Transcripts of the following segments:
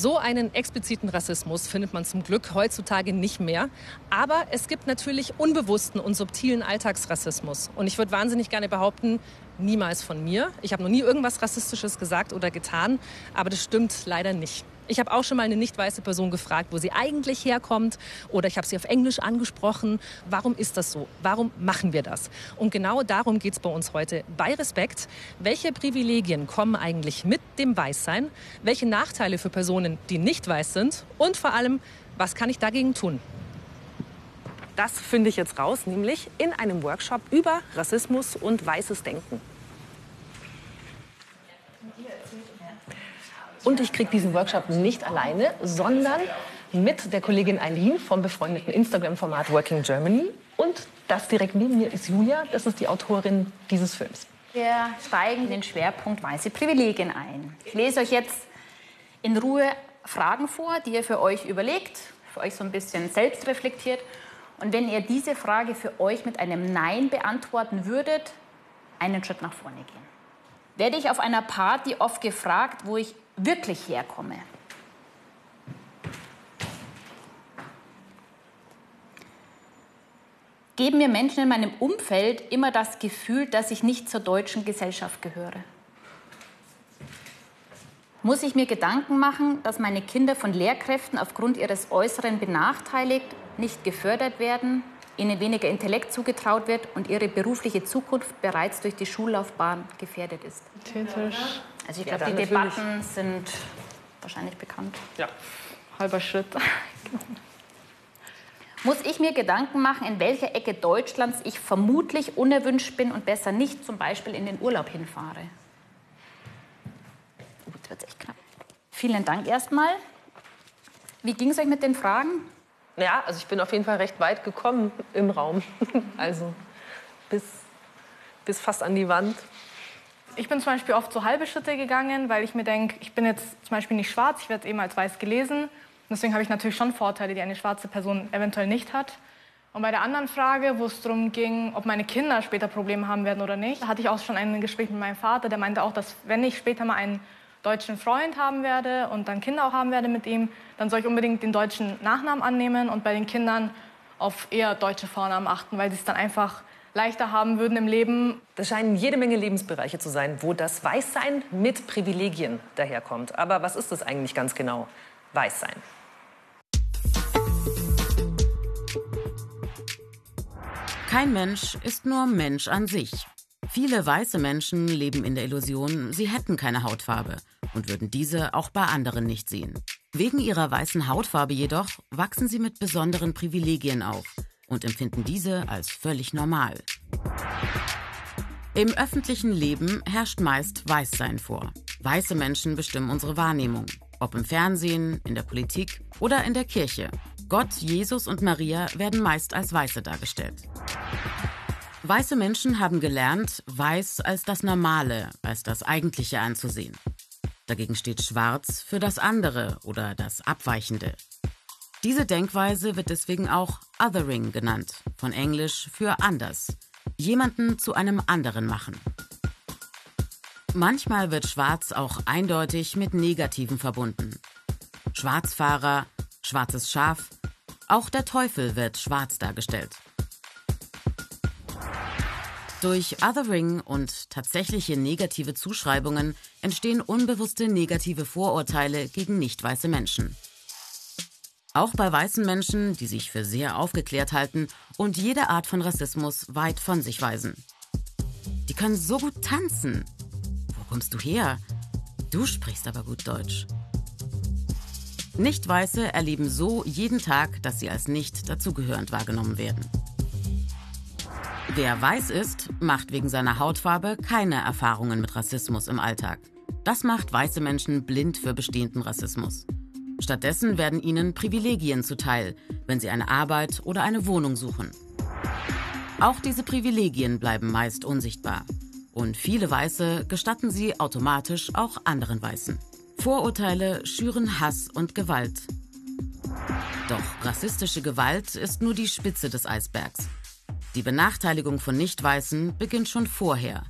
So einen expliziten Rassismus findet man zum Glück heutzutage nicht mehr. Aber es gibt natürlich unbewussten und subtilen Alltagsrassismus. Und ich würde wahnsinnig gerne behaupten, niemals von mir. Ich habe noch nie irgendwas Rassistisches gesagt oder getan. Aber das stimmt leider nicht. Ich habe auch schon mal eine nicht weiße Person gefragt, wo sie eigentlich herkommt. Oder ich habe sie auf Englisch angesprochen. Warum ist das so? Warum machen wir das? Und genau darum geht es bei uns heute bei Respekt. Welche Privilegien kommen eigentlich mit dem Weißsein? Welche Nachteile für Personen, die nicht weiß sind? Und vor allem, was kann ich dagegen tun? Das finde ich jetzt raus, nämlich in einem Workshop über Rassismus und weißes Denken. Und ich kriege diesen Workshop nicht alleine, sondern mit der Kollegin Eileen vom befreundeten Instagram-Format Working Germany. Und das direkt neben mir ist Julia, das ist die Autorin dieses Films. Wir steigen den Schwerpunkt weiße Privilegien ein. Ich lese euch jetzt in Ruhe Fragen vor, die ihr für euch überlegt, für euch so ein bisschen selbst reflektiert. Und wenn ihr diese Frage für euch mit einem Nein beantworten würdet, einen Schritt nach vorne gehen. Werde ich auf einer Party oft gefragt, wo ich wirklich herkomme. Geben mir Menschen in meinem Umfeld immer das Gefühl, dass ich nicht zur deutschen Gesellschaft gehöre? Muss ich mir Gedanken machen, dass meine Kinder von Lehrkräften aufgrund ihres Äußeren benachteiligt, nicht gefördert werden, ihnen weniger Intellekt zugetraut wird und ihre berufliche Zukunft bereits durch die Schullaufbahn gefährdet ist? Also ich glaube, ja, die Debatten sind wahrscheinlich bekannt. Ja, halber Schritt. Muss ich mir Gedanken machen, in welcher Ecke Deutschlands ich vermutlich unerwünscht bin und besser nicht zum Beispiel in den Urlaub hinfahre? Oh, jetzt wird echt knapp. Vielen Dank erstmal. Wie ging es euch mit den Fragen? Ja, also ich bin auf jeden Fall recht weit gekommen im Raum. Also bis, bis fast an die Wand. Ich bin zum Beispiel oft so halbe Schritte gegangen, weil ich mir denke, ich bin jetzt zum Beispiel nicht schwarz, ich werde eben als weiß gelesen. Und deswegen habe ich natürlich schon Vorteile, die eine schwarze Person eventuell nicht hat. Und bei der anderen Frage, wo es darum ging, ob meine Kinder später Probleme haben werden oder nicht, hatte ich auch schon ein Gespräch mit meinem Vater, der meinte auch, dass wenn ich später mal einen deutschen Freund haben werde und dann Kinder auch haben werde mit ihm, dann soll ich unbedingt den deutschen Nachnamen annehmen und bei den Kindern auf eher deutsche Vornamen achten, weil sie es dann einfach leichter haben würden im Leben. Das scheinen jede Menge Lebensbereiche zu sein, wo das Weißsein mit Privilegien daherkommt. Aber was ist das eigentlich ganz genau? Weißsein. Kein Mensch ist nur Mensch an sich. Viele weiße Menschen leben in der Illusion, sie hätten keine Hautfarbe und würden diese auch bei anderen nicht sehen. Wegen ihrer weißen Hautfarbe jedoch wachsen sie mit besonderen Privilegien auf und empfinden diese als völlig normal. Im öffentlichen Leben herrscht meist Weißsein vor. Weiße Menschen bestimmen unsere Wahrnehmung, ob im Fernsehen, in der Politik oder in der Kirche. Gott, Jesus und Maria werden meist als Weiße dargestellt. Weiße Menschen haben gelernt, Weiß als das Normale, als das Eigentliche anzusehen. Dagegen steht Schwarz für das andere oder das Abweichende. Diese Denkweise wird deswegen auch Othering genannt, von Englisch für anders. Jemanden zu einem anderen machen. Manchmal wird Schwarz auch eindeutig mit Negativen verbunden. Schwarzfahrer, schwarzes Schaf, auch der Teufel wird schwarz dargestellt. Durch Othering und tatsächliche negative Zuschreibungen entstehen unbewusste negative Vorurteile gegen nicht weiße Menschen. Auch bei weißen Menschen, die sich für sehr aufgeklärt halten und jede Art von Rassismus weit von sich weisen. Die können so gut tanzen. Wo kommst du her? Du sprichst aber gut Deutsch. Nicht-Weiße erleben so jeden Tag, dass sie als nicht dazugehörend wahrgenommen werden. Wer weiß ist, macht wegen seiner Hautfarbe keine Erfahrungen mit Rassismus im Alltag. Das macht weiße Menschen blind für bestehenden Rassismus. Stattdessen werden ihnen Privilegien zuteil, wenn sie eine Arbeit oder eine Wohnung suchen. Auch diese Privilegien bleiben meist unsichtbar. Und viele Weiße gestatten sie automatisch auch anderen Weißen. Vorurteile schüren Hass und Gewalt. Doch rassistische Gewalt ist nur die Spitze des Eisbergs. Die Benachteiligung von Nicht-Weißen beginnt schon vorher.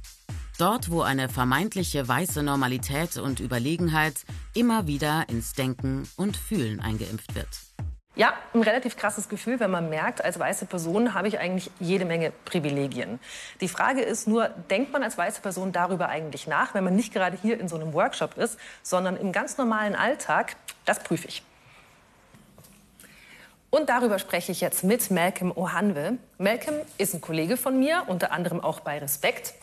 Dort, wo eine vermeintliche weiße Normalität und Überlegenheit immer wieder ins Denken und Fühlen eingeimpft wird. Ja, ein relativ krasses Gefühl, wenn man merkt, als weiße Person habe ich eigentlich jede Menge Privilegien. Die Frage ist nur, denkt man als weiße Person darüber eigentlich nach, wenn man nicht gerade hier in so einem Workshop ist, sondern im ganz normalen Alltag? Das prüfe ich. Und darüber spreche ich jetzt mit Malcolm Ohanwe. Malcolm ist ein Kollege von mir, unter anderem auch bei Respekt.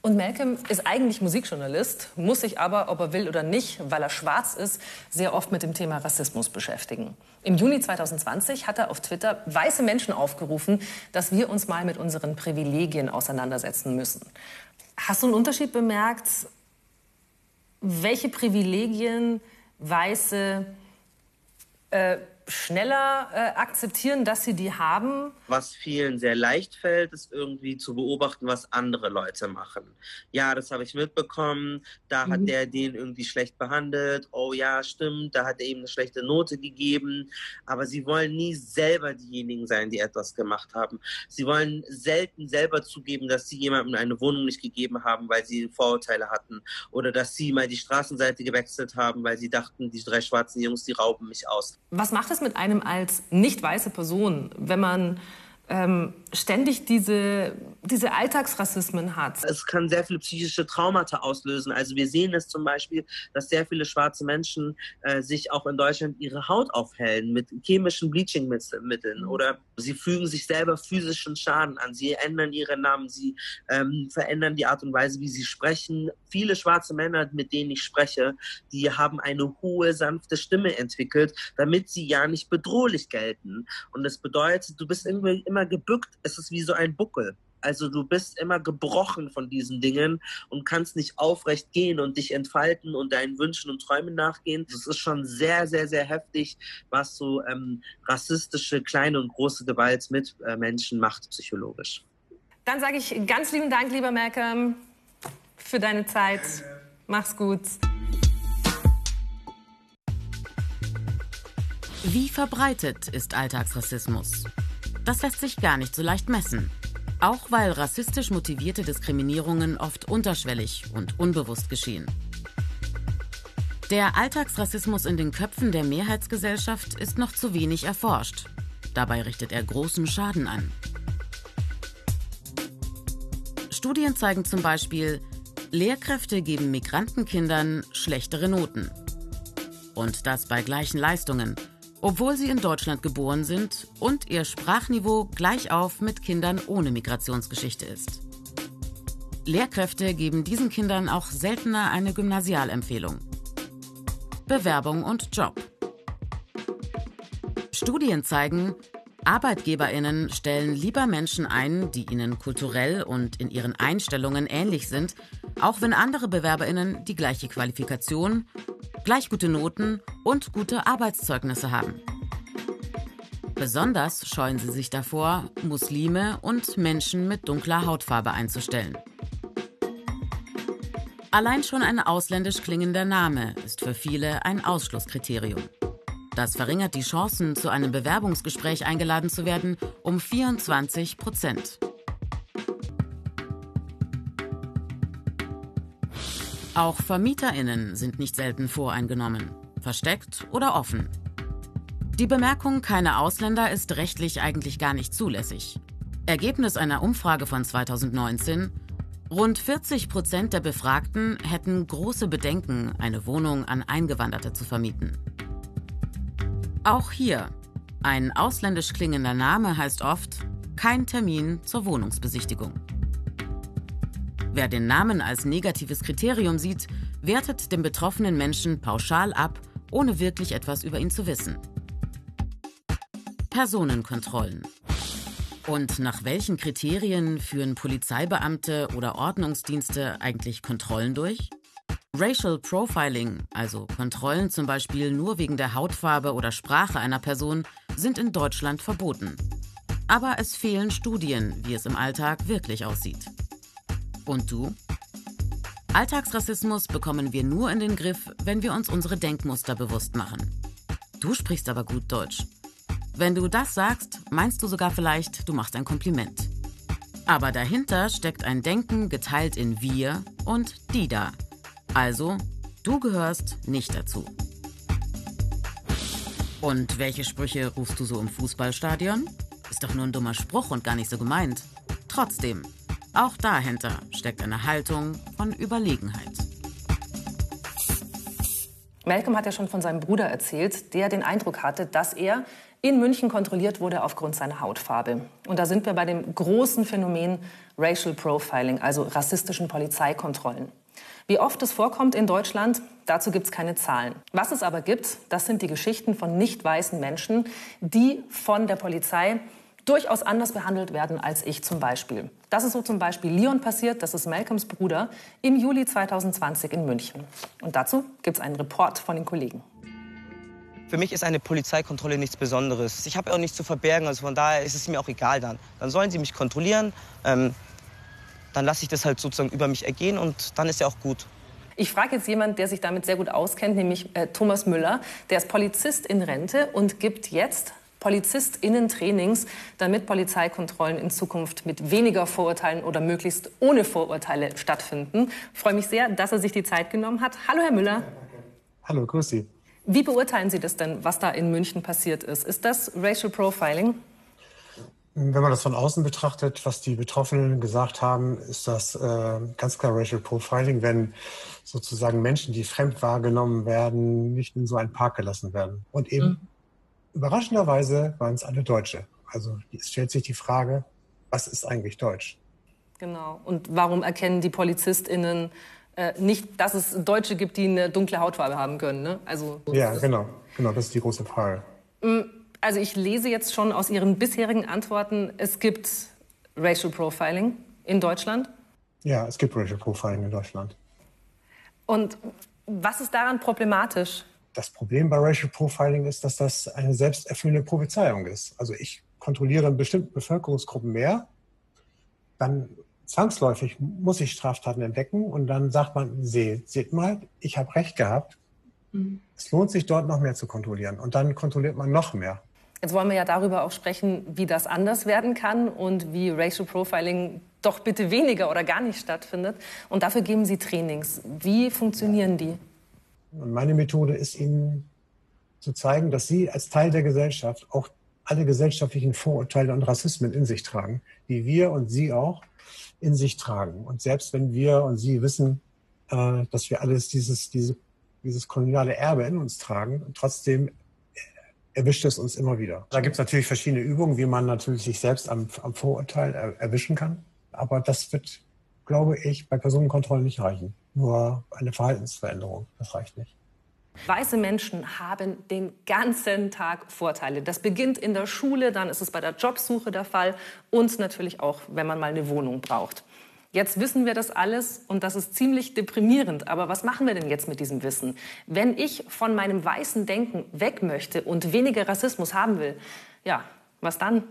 Und Malcolm ist eigentlich Musikjournalist, muss sich aber, ob er will oder nicht, weil er schwarz ist, sehr oft mit dem Thema Rassismus beschäftigen. Im Juni 2020 hat er auf Twitter weiße Menschen aufgerufen, dass wir uns mal mit unseren Privilegien auseinandersetzen müssen. Hast du einen Unterschied bemerkt, welche Privilegien weiße äh, schneller äh, akzeptieren, dass sie die haben. Was vielen sehr leicht fällt, ist irgendwie zu beobachten, was andere Leute machen. Ja, das habe ich mitbekommen. Da mhm. hat der den irgendwie schlecht behandelt. Oh ja, stimmt. Da hat er ihm eine schlechte Note gegeben. Aber sie wollen nie selber diejenigen sein, die etwas gemacht haben. Sie wollen selten selber zugeben, dass sie jemandem eine Wohnung nicht gegeben haben, weil sie Vorurteile hatten. Oder dass sie mal die Straßenseite gewechselt haben, weil sie dachten, die drei schwarzen Jungs, die rauben mich aus. Was macht es es mit einem als nicht weiße Person, wenn man ähm, ständig diese, diese Alltagsrassismen hat. Es kann sehr viele psychische Traumata auslösen. Also wir sehen es zum Beispiel, dass sehr viele schwarze Menschen äh, sich auch in Deutschland ihre Haut aufhellen mit chemischen Bleachingmitteln oder sie fügen sich selber physischen Schaden an. Sie ändern ihre Namen, sie ähm, verändern die Art und Weise, wie sie sprechen. Viele schwarze Männer, mit denen ich spreche, die haben eine hohe, sanfte Stimme entwickelt, damit sie ja nicht bedrohlich gelten. Und das bedeutet, du bist irgendwie immer gebückt es ist wie so ein Buckel. Also du bist immer gebrochen von diesen Dingen und kannst nicht aufrecht gehen und dich entfalten und deinen Wünschen und Träumen nachgehen. Das ist schon sehr, sehr, sehr heftig, was so ähm, rassistische kleine und große Gewalt mit äh, Menschen macht, psychologisch. Dann sage ich ganz lieben Dank, lieber Malcolm, für deine Zeit. Mach's gut. Wie verbreitet ist Alltagsrassismus? Das lässt sich gar nicht so leicht messen. Auch weil rassistisch motivierte Diskriminierungen oft unterschwellig und unbewusst geschehen. Der Alltagsrassismus in den Köpfen der Mehrheitsgesellschaft ist noch zu wenig erforscht. Dabei richtet er großen Schaden an. Studien zeigen zum Beispiel, Lehrkräfte geben Migrantenkindern schlechtere Noten. Und das bei gleichen Leistungen, obwohl sie in Deutschland geboren sind und ihr Sprachniveau gleich auf mit Kindern ohne Migrationsgeschichte ist. Lehrkräfte geben diesen Kindern auch seltener eine Gymnasialempfehlung. Bewerbung und Job. Studien zeigen, Arbeitgeberinnen stellen lieber Menschen ein, die ihnen kulturell und in ihren Einstellungen ähnlich sind, auch wenn andere Bewerberinnen die gleiche Qualifikation gleich gute Noten und gute Arbeitszeugnisse haben. Besonders scheuen sie sich davor, Muslime und Menschen mit dunkler Hautfarbe einzustellen. Allein schon ein ausländisch klingender Name ist für viele ein Ausschlusskriterium. Das verringert die Chancen, zu einem Bewerbungsgespräch eingeladen zu werden, um 24 Prozent. Auch VermieterInnen sind nicht selten voreingenommen, versteckt oder offen. Die Bemerkung keine Ausländer ist rechtlich eigentlich gar nicht zulässig. Ergebnis einer Umfrage von 2019 Rund 40 Prozent der Befragten hätten große Bedenken, eine Wohnung an Eingewanderte zu vermieten. Auch hier, ein ausländisch klingender Name heißt oft kein Termin zur Wohnungsbesichtigung. Wer den Namen als negatives Kriterium sieht, wertet den betroffenen Menschen pauschal ab, ohne wirklich etwas über ihn zu wissen. Personenkontrollen. Und nach welchen Kriterien führen Polizeibeamte oder Ordnungsdienste eigentlich Kontrollen durch? Racial Profiling, also Kontrollen zum Beispiel nur wegen der Hautfarbe oder Sprache einer Person, sind in Deutschland verboten. Aber es fehlen Studien, wie es im Alltag wirklich aussieht. Und du? Alltagsrassismus bekommen wir nur in den Griff, wenn wir uns unsere Denkmuster bewusst machen. Du sprichst aber gut Deutsch. Wenn du das sagst, meinst du sogar vielleicht, du machst ein Kompliment. Aber dahinter steckt ein Denken geteilt in wir und die da. Also, du gehörst nicht dazu. Und welche Sprüche rufst du so im Fußballstadion? Ist doch nur ein dummer Spruch und gar nicht so gemeint. Trotzdem, auch dahinter steckt eine Haltung von Überlegenheit. Malcolm hat ja schon von seinem Bruder erzählt, der den Eindruck hatte, dass er in München kontrolliert wurde aufgrund seiner Hautfarbe. Und da sind wir bei dem großen Phänomen Racial Profiling, also rassistischen Polizeikontrollen. Wie oft es vorkommt in Deutschland, dazu gibt es keine Zahlen. Was es aber gibt, das sind die Geschichten von nicht weißen Menschen, die von der Polizei durchaus anders behandelt werden als ich zum Beispiel. Das ist so zum Beispiel Leon passiert, das ist Malcolms Bruder, im Juli 2020 in München. Und dazu gibt es einen Report von den Kollegen. Für mich ist eine Polizeikontrolle nichts Besonderes. Ich habe auch nichts zu verbergen, also von daher ist es mir auch egal dann. Dann sollen sie mich kontrollieren. Ähm, dann lasse ich das halt sozusagen über mich ergehen und dann ist ja auch gut. Ich frage jetzt jemanden, der sich damit sehr gut auskennt, nämlich äh, Thomas Müller. Der ist Polizist in Rente und gibt jetzt PolizistInnen-Trainings, damit Polizeikontrollen in Zukunft mit weniger Vorurteilen oder möglichst ohne Vorurteile stattfinden. Ich freue mich sehr, dass er sich die Zeit genommen hat. Hallo, Herr Müller. Hallo, grüß Sie. Wie beurteilen Sie das denn, was da in München passiert ist? Ist das Racial Profiling? Wenn man das von außen betrachtet, was die Betroffenen gesagt haben, ist das äh, ganz klar Racial Profiling, wenn sozusagen Menschen, die fremd wahrgenommen werden, nicht in so einen Park gelassen werden. Und eben mhm. Überraschenderweise waren es alle Deutsche. Also es stellt sich die Frage, was ist eigentlich Deutsch? Genau. Und warum erkennen die PolizistInnen äh, nicht, dass es Deutsche gibt, die eine dunkle Hautfarbe haben können? Ne? Also, ja, genau. Genau, das ist die große Frage. Mhm also ich lese jetzt schon aus Ihren bisherigen Antworten, es gibt Racial Profiling in Deutschland. Ja, es gibt Racial Profiling in Deutschland. Und was ist daran problematisch? Das Problem bei Racial Profiling ist, dass das eine selbsterfüllende Prophezeiung ist. Also ich kontrolliere bestimmte Bevölkerungsgruppen mehr, dann zwangsläufig muss ich Straftaten entdecken und dann sagt man, seht, seht mal, ich habe recht gehabt. Mhm. Es lohnt sich dort noch mehr zu kontrollieren und dann kontrolliert man noch mehr. Jetzt wollen wir ja darüber auch sprechen, wie das anders werden kann und wie Racial Profiling doch bitte weniger oder gar nicht stattfindet. Und dafür geben Sie Trainings. Wie funktionieren die? Meine Methode ist Ihnen zu zeigen, dass Sie als Teil der Gesellschaft auch alle gesellschaftlichen Vorurteile und Rassismen in sich tragen, die wir und Sie auch in sich tragen. Und selbst wenn wir und Sie wissen, äh, dass wir alles dieses, diese, dieses koloniale Erbe in uns tragen, trotzdem erwischt es uns immer wieder. Da gibt es natürlich verschiedene Übungen, wie man natürlich sich selbst am, am Vorurteil er, erwischen kann. Aber das wird, glaube ich, bei Personenkontrollen nicht reichen. Nur eine Verhaltensveränderung, das reicht nicht. Weiße Menschen haben den ganzen Tag Vorteile. Das beginnt in der Schule, dann ist es bei der Jobsuche der Fall und natürlich auch, wenn man mal eine Wohnung braucht. Jetzt wissen wir das alles und das ist ziemlich deprimierend. Aber was machen wir denn jetzt mit diesem Wissen? Wenn ich von meinem weißen Denken weg möchte und weniger Rassismus haben will, ja, was dann?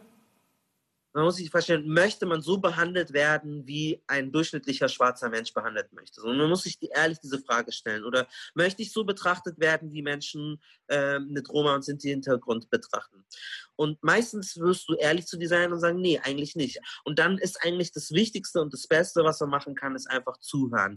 Man muss sich vorstellen, möchte man so behandelt werden, wie ein durchschnittlicher schwarzer Mensch behandelt möchte? Und man muss sich die, ehrlich diese Frage stellen. Oder möchte ich so betrachtet werden, wie Menschen äh, mit Roma und Sinti-Hintergrund betrachten? Und meistens wirst du ehrlich zu dir sein und sagen, nee, eigentlich nicht. Und dann ist eigentlich das Wichtigste und das Beste, was man machen kann, ist einfach zuhören.